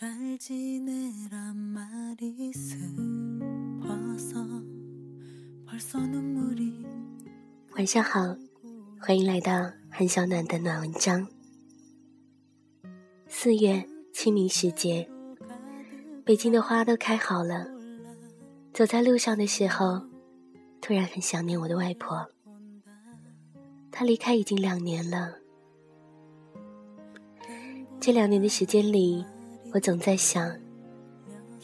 晚上好，欢迎来到韩小暖的暖文章。四月清明时节，北京的花都开好了。走在路上的时候，突然很想念我的外婆。她离开已经两年了。这两年的时间里，我总在想，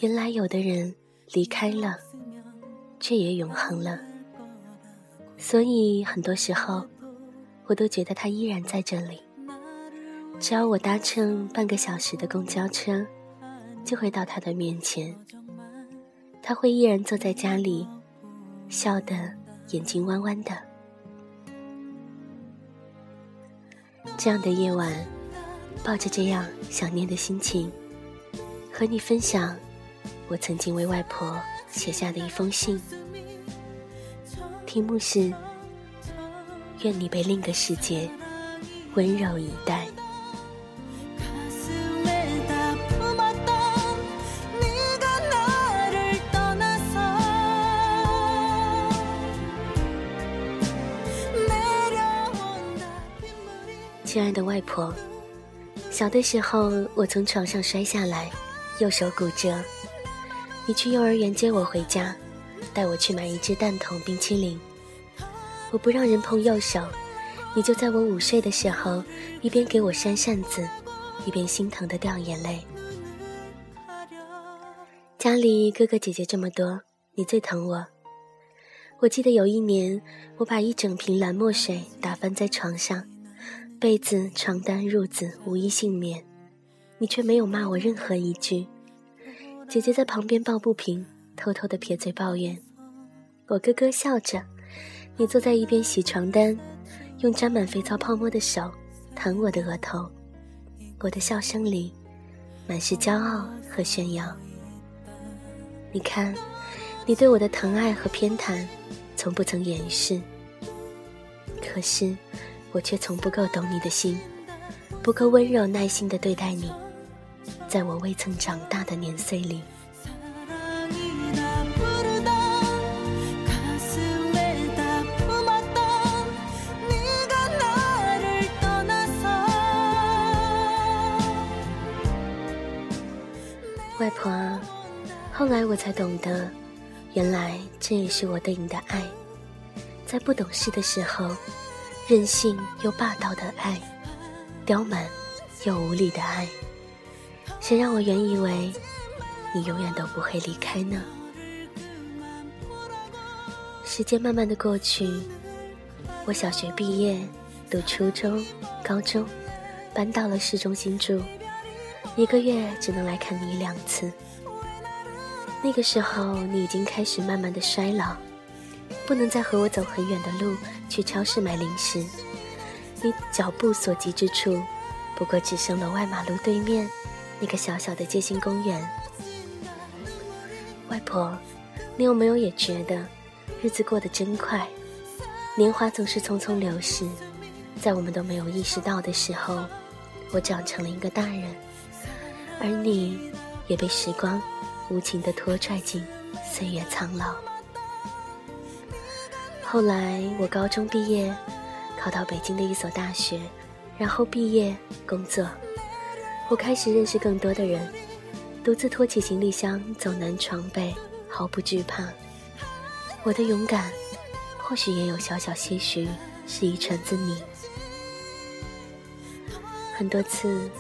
原来有的人离开了，却也永恒了。所以很多时候，我都觉得他依然在这里。只要我搭乘半个小时的公交车，就会到他的面前。他会依然坐在家里，笑得眼睛弯弯的。这样的夜晚。抱着这样想念的心情，和你分享我曾经为外婆写下的一封信。题目是：愿你被另一个世界温柔以待。亲爱的外婆。小的时候，我从床上摔下来，右手骨折。你去幼儿园接我回家，带我去买一只蛋筒冰淇淋。我不让人碰右手，你就在我午睡的时候，一边给我扇扇子，一边心疼的掉眼泪。家里哥哥姐姐这么多，你最疼我。我记得有一年，我把一整瓶蓝墨水打翻在床上。被子、床单、褥子无一幸免，你却没有骂我任何一句。姐姐在旁边抱不平，偷偷的撇嘴抱怨。我咯咯笑着，你坐在一边洗床单，用沾满肥皂泡沫的手弹我的额头。我的笑声里满是骄傲和炫耀。你看，你对我的疼爱和偏袒，从不曾掩饰。可是。我却从不够懂你的心，不够温柔耐心的对待你，在我未曾长大的年岁里。外婆，后来我才懂得，原来这也是我对你的爱，在不懂事的时候。任性又霸道的爱，刁蛮又无理的爱，谁让我原以为你永远都不会离开呢？时间慢慢的过去，我小学毕业，读初中、高中，搬到了市中心住，一个月只能来看你两次。那个时候，你已经开始慢慢的衰老。不能再和我走很远的路去超市买零食，你脚步所及之处，不过只剩了外马路对面那个小小的街心公园。外婆，你有没有也觉得日子过得真快？年华总是匆匆流逝，在我们都没有意识到的时候，我长成了一个大人，而你也被时光无情地拖拽进岁月苍老。后来我高中毕业，考到北京的一所大学，然后毕业工作，我开始认识更多的人，独自拖起行李箱走南闯北，毫不惧怕。我的勇敢，或许也有小小些许是遗传自你。很多次，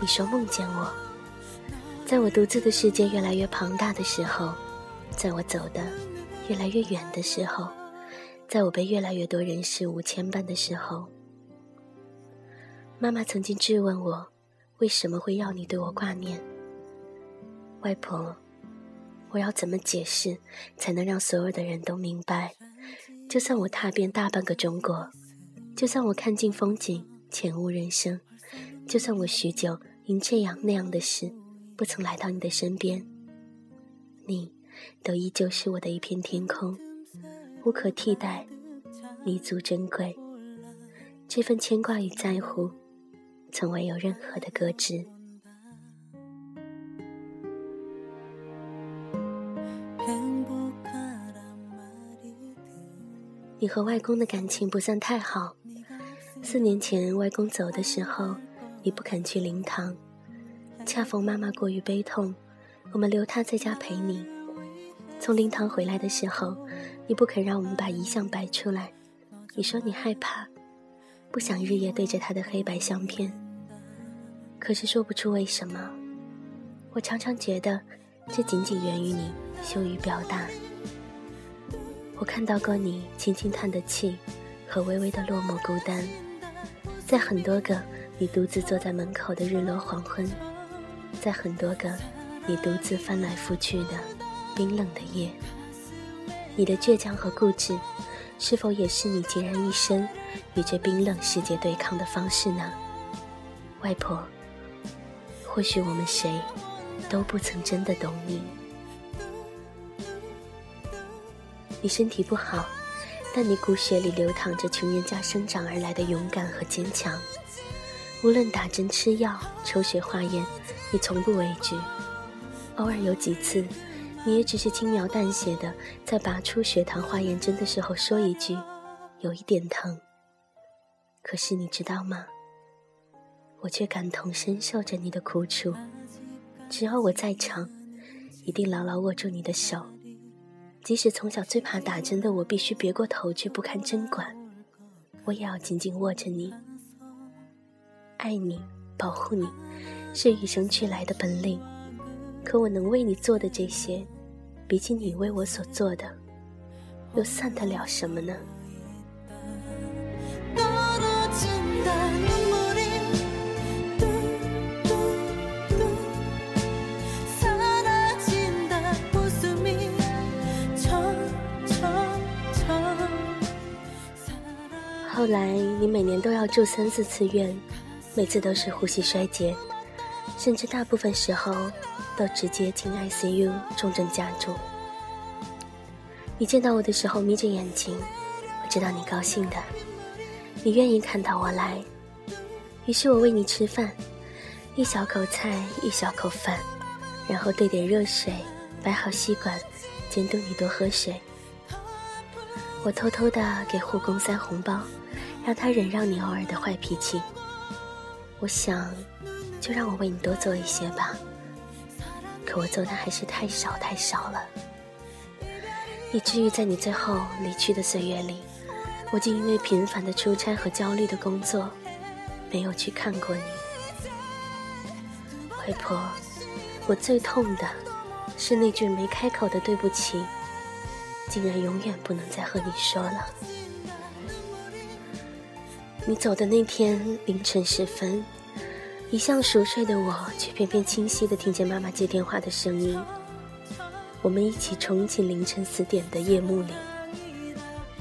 你说梦见我，在我独自的世界越来越庞大的时候，在我走的越来越远的时候。在我被越来越多人事物牵绊的时候，妈妈曾经质问我，为什么会要你对我挂念？外婆，我要怎么解释才能让所有的人都明白？就算我踏遍大半个中国，就算我看尽风景，浅悟人生，就算我许久因这样那样的事不曾来到你的身边，你都依旧是我的一片天空。无可替代，弥足珍贵。这份牵挂与在乎，从未有任何的搁置。你和外公的感情不算太好。四年前外公走的时候，你不肯去灵堂，恰逢妈妈过于悲痛，我们留她在家陪你。从灵堂回来的时候，你不肯让我们把遗像摆出来，你说你害怕，不想日夜对着他的黑白相片。可是说不出为什么，我常常觉得这仅仅源于你羞于表达。我看到过你轻轻叹的气，和微微的落寞孤单，在很多个你独自坐在门口的日落黄昏，在很多个你独自翻来覆去的冰冷的夜，你的倔强和固执，是否也是你孑然一身与这冰冷世界对抗的方式呢？外婆，或许我们谁都不曾真的懂你。你身体不好，但你骨血里流淌着穷人家生长而来的勇敢和坚强。无论打针吃药、抽血化验，你从不畏惧。偶尔有几次，你也只是轻描淡写的在拔出血糖化验针的时候说一句：“有一点疼。”可是你知道吗？我却感同身受着你的苦楚。只要我在场，一定牢牢握住你的手。即使从小最怕打针的我，必须别过头去不看针管，我也要紧紧握着你。爱你，保护你，是与生俱来的本领。可我能为你做的这些，比起你为我所做的，又算得了什么呢？来，你每年都要住三四次院，每次都是呼吸衰竭，甚至大部分时候都直接进 ICU，重症加重。你见到我的时候眯着眼睛，我知道你高兴的，你愿意看到我来，于是我喂你吃饭，一小口菜，一小口饭，然后兑点热水，摆好吸管，监督你多喝水。我偷偷的给护工塞红包。让他忍让你偶尔的坏脾气，我想，就让我为你多做一些吧。可我做的还是太少太少了，以至于在你最后离去的岁月里，我竟因为频繁的出差和焦虑的工作，没有去看过你。外婆，我最痛的，是那句没开口的对不起，竟然永远不能再和你说了。你走的那天凌晨时分，一向熟睡的我，却偏偏清晰地听见妈妈接电话的声音。我们一起冲进凌晨四点的夜幕里，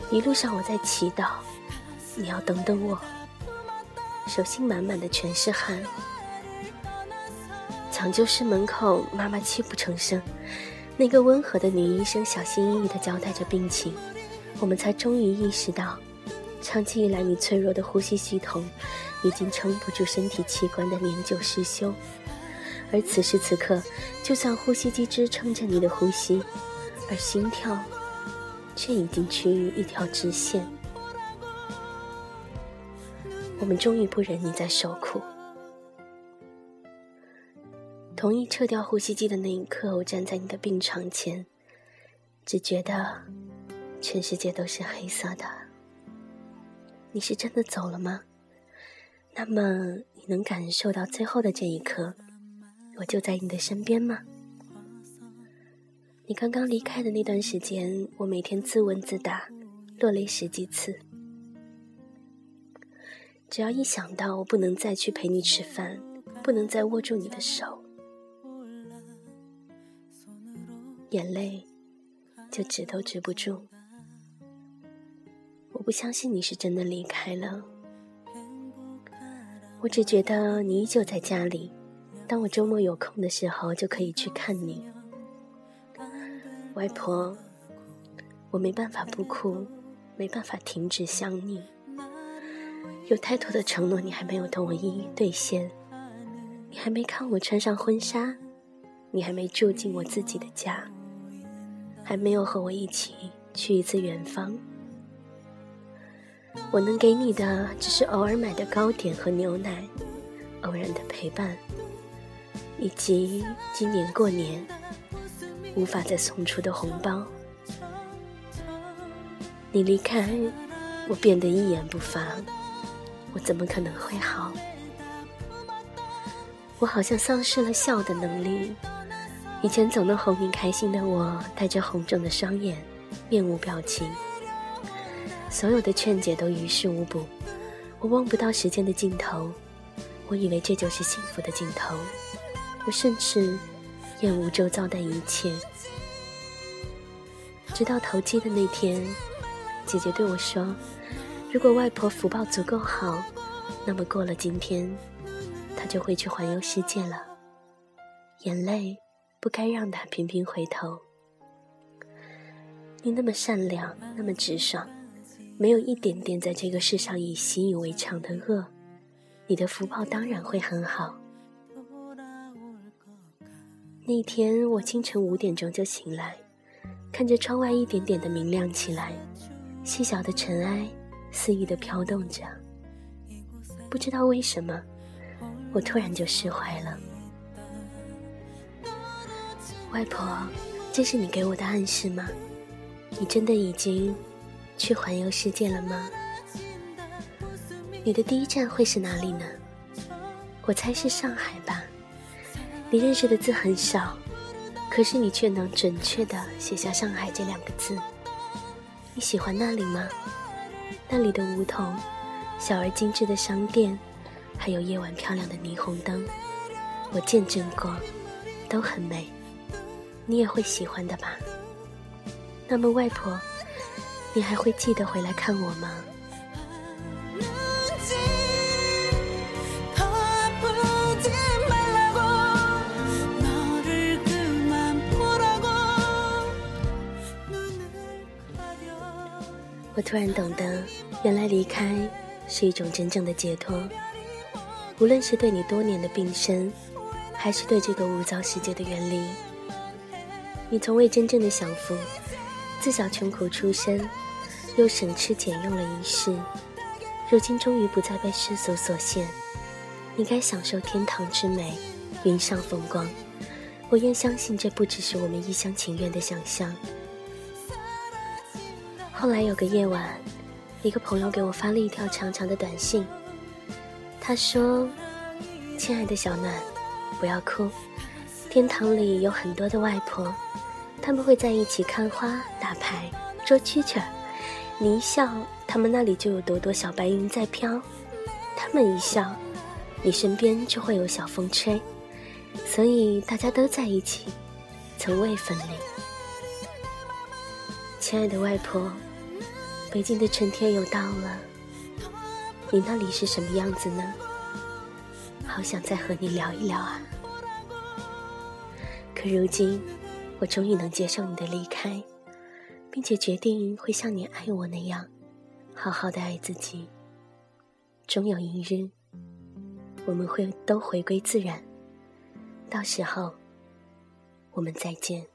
一路上我在祈祷，你要等等我。手心满满的全是汗。抢救室门口，妈妈泣不成声，那个温和的女医生小心翼翼地交代着病情，我们才终于意识到。长期以来，你脆弱的呼吸系统已经撑不住身体器官的年久失修，而此时此刻，就算呼吸机支撑着你的呼吸，而心跳却已经趋于一条直线。我们终于不忍你再受苦，同意撤掉呼吸机的那一刻，我站在你的病床前，只觉得全世界都是黑色的。你是真的走了吗？那么你能感受到最后的这一刻，我就在你的身边吗？你刚刚离开的那段时间，我每天自问自答，落泪十几次。只要一想到我不能再去陪你吃饭，不能再握住你的手，眼泪就止都止不住。我不相信你是真的离开了，我只觉得你依旧在家里。当我周末有空的时候，就可以去看你。外婆，我没办法不哭，没办法停止想你。有太多的承诺，你还没有等我一一兑现。你还没看我穿上婚纱，你还没住进我自己的家。还没有和我一起去一次远方。我能给你的只是偶尔买的糕点和牛奶，偶然的陪伴，以及今年过年无法再送出的红包。你离开，我变得一言不发，我怎么可能会好？我好像丧失了笑的能力。以前总能哄你开心的我，带着红肿的双眼，面无表情。所有的劝解都于事无补。我望不到时间的尽头，我以为这就是幸福的尽头。我甚至厌恶周遭的一切。直到投机的那天，姐姐对我说：“如果外婆福报足够好，那么过了今天，她就会去环游世界了。”眼泪。不该让她频频回头。你那么善良，那么直爽，没有一点点在这个世上以习以为常的恶，你的福报当然会很好。那天我清晨五点钟就醒来，看着窗外一点点的明亮起来，细小的尘埃肆意的飘动着。不知道为什么，我突然就释怀了。外婆，这是你给我的暗示吗？你真的已经去环游世界了吗？你的第一站会是哪里呢？我猜是上海吧。你认识的字很少，可是你却能准确的写下“上海”这两个字。你喜欢那里吗？那里的梧桐、小而精致的商店，还有夜晚漂亮的霓虹灯，我见证过，都很美。你也会喜欢的吧？那么，外婆，你还会记得回来看我吗？我突然懂得，原来离开是一种真正的解脱。无论是对你多年的病身，还是对这个无造世界的远离。你从未真正的享福，自小穷苦出身，又省吃俭用了一世，如今终于不再被世俗所限。你该享受天堂之美，云上风光。我愿相信，这不只是我们一厢情愿的想象。后来有个夜晚，一个朋友给我发了一条长长的短信，他说：“亲爱的小暖，不要哭，天堂里有很多的外婆。”他们会在一起看花、打牌、捉蛐蛐儿。你一笑，他们那里就有朵朵小白云在飘；他们一笑，你身边就会有小风吹。所以大家都在一起，从未分离。亲爱的外婆，北京的春天又到了，你那里是什么样子呢？好想再和你聊一聊啊！可如今。我终于能接受你的离开，并且决定会像你爱我那样，好好的爱自己。终有一日，我们会都回归自然。到时候，我们再见。